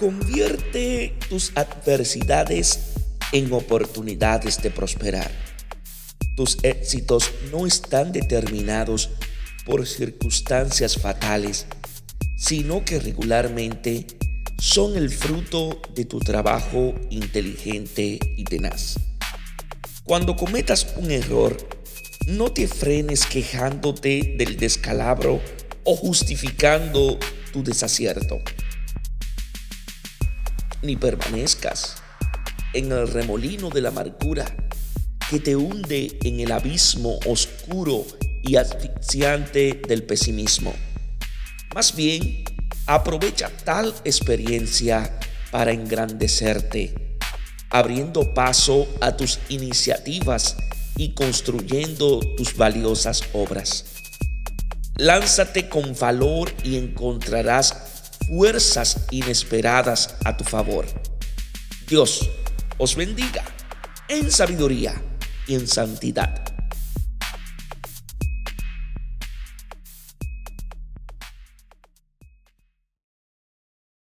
Convierte tus adversidades en oportunidades de prosperar. Tus éxitos no están determinados por circunstancias fatales, sino que regularmente son el fruto de tu trabajo inteligente y tenaz. Cuando cometas un error, no te frenes quejándote del descalabro o justificando tu desacierto. Ni permanezcas en el remolino de la amargura que te hunde en el abismo oscuro y asfixiante del pesimismo. Más bien, aprovecha tal experiencia para engrandecerte, abriendo paso a tus iniciativas y construyendo tus valiosas obras. Lánzate con valor y encontrarás fuerzas inesperadas a tu favor. Dios os bendiga en sabiduría y en santidad.